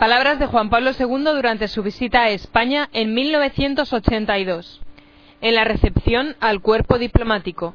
Palabras de Juan Pablo II durante su visita a España en 1982, en la recepción al cuerpo diplomático.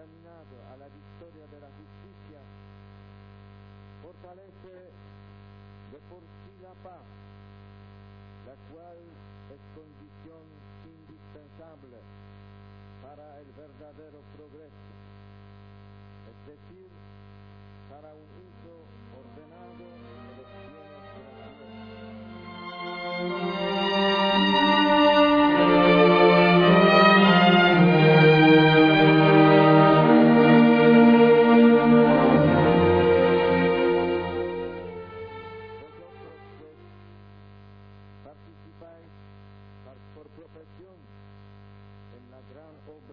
encaminado a la victoria de la justicia fortalece de por sí la paz, la cual es condición indispensable para el verdadero progreso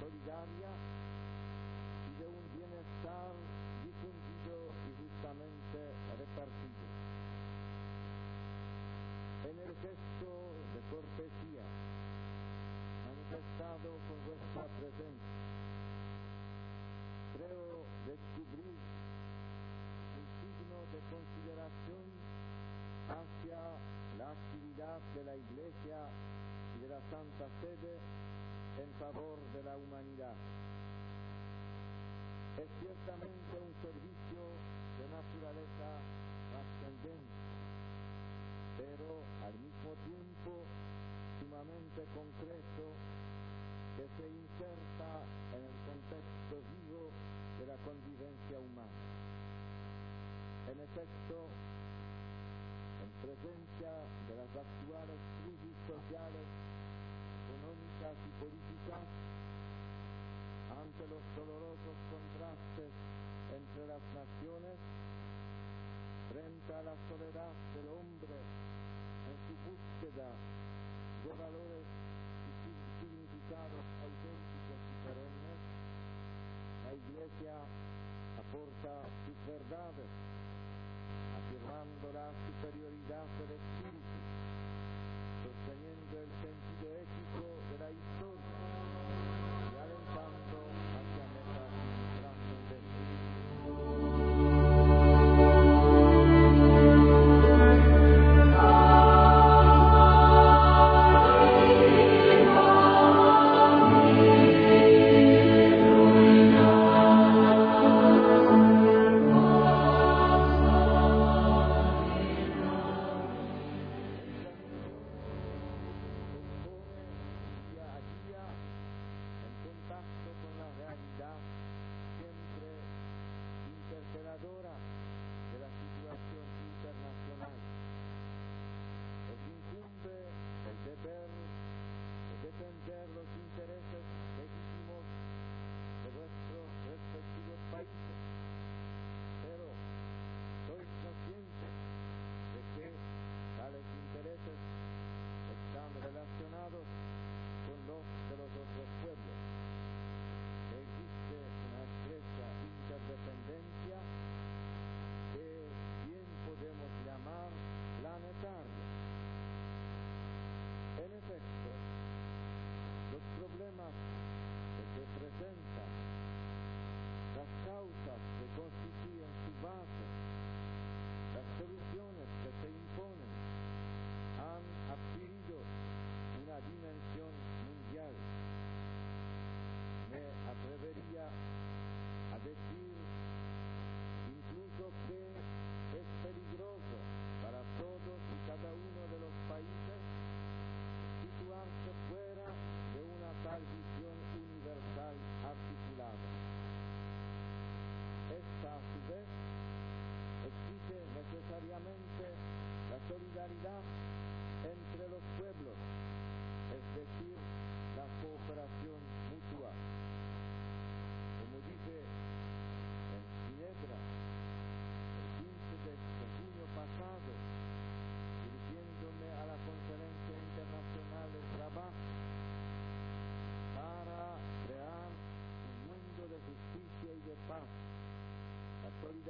solidaria y de un bienestar difundido y justamente repartido. En el gesto de cortesía manifestado con vuestra presencia, creo descubrir de consideración hacia la actividad de la Iglesia y de la Santa Sede favor de la humanidad. Es ciertamente un servicio de naturaleza trascendente, pero al mismo tiempo sumamente concreto que se inserta en el contexto vivo de la convivencia humana. En efecto, en presencia de las actuales crisis sociales, volontà si ante los dolorosos contrastes entre las naciones, frente a la soledad del hombre en su búsqueda de valores y significados auténticos y perennes, la Iglesia aporta sus verdades, afirmando la superioridad del espíritu, sosteniendo el sentido ético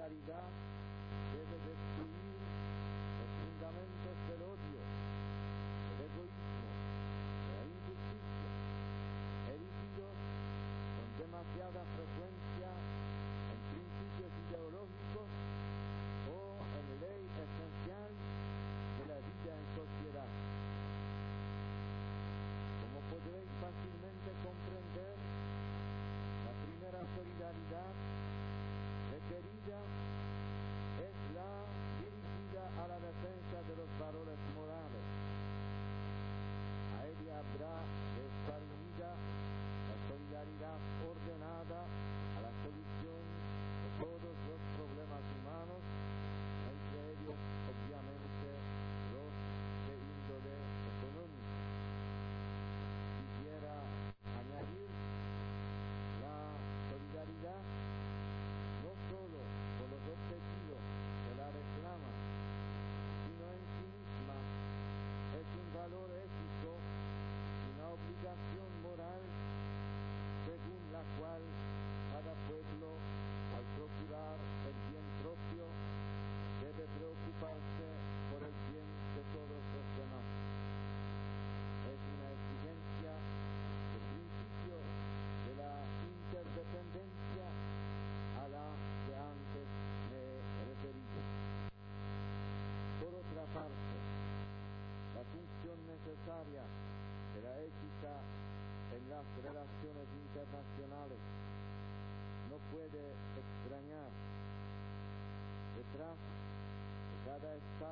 caridad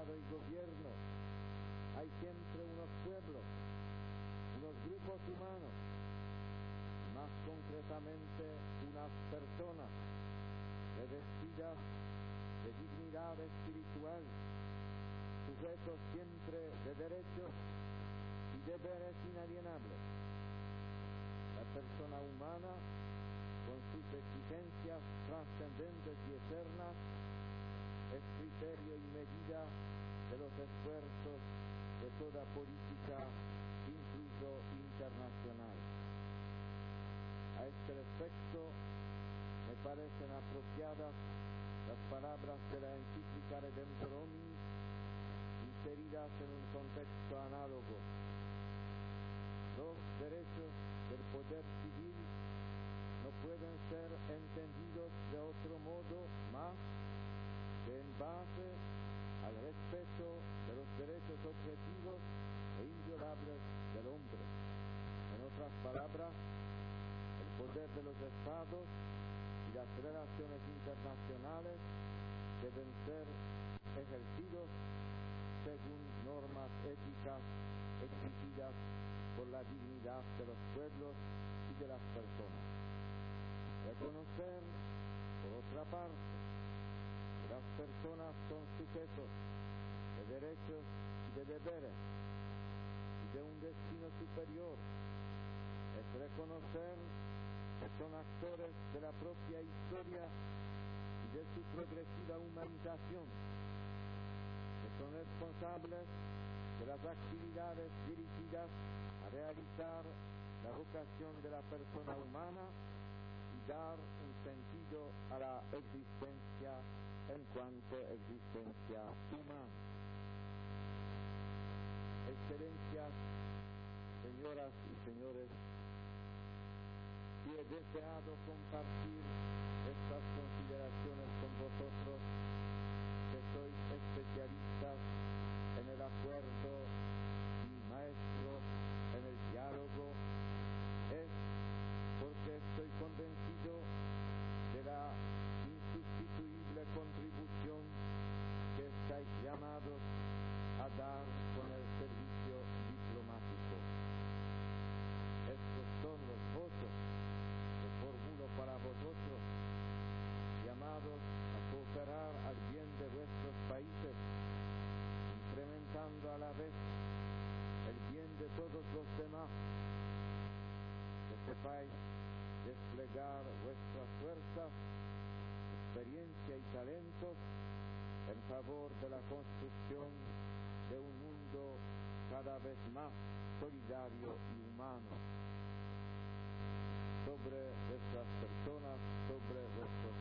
Estado gobierno. Hay siempre unos pueblos, unos grupos humanos, más concretamente unas personas revestidas de dignidad espiritual, sujetos siempre de derechos y deberes inalienables. La persona humana, con sus exigencias trascendentes y eternas, es criterio della politica incluso internazionale. A este respecto, me parecen apropiadas las palabras de la encíclica Redemptor Hominis inseridas en un contexto análogo. Los derechos del poder civil estados y las relaciones internacionales deben ser ejercidos según normas éticas exigidas por la dignidad de los pueblos y de las personas. Reconocer, por otra parte, que las personas son sujetos de derechos y de deberes y de un destino superior es reconocer son actores de la propia historia y de su progresiva humanización, que son responsables de las actividades dirigidas a realizar la vocación de la persona humana y dar un sentido a la existencia en cuanto existencia humana. Excelencias, señoras y señores, é deseado compartilhar los demás. Que sepáis desplegar vuestras fuerzas, experiencia y talentos en favor de la construcción de un mundo cada vez más solidario y humano. Sobre vuestras personas, sobre vuestras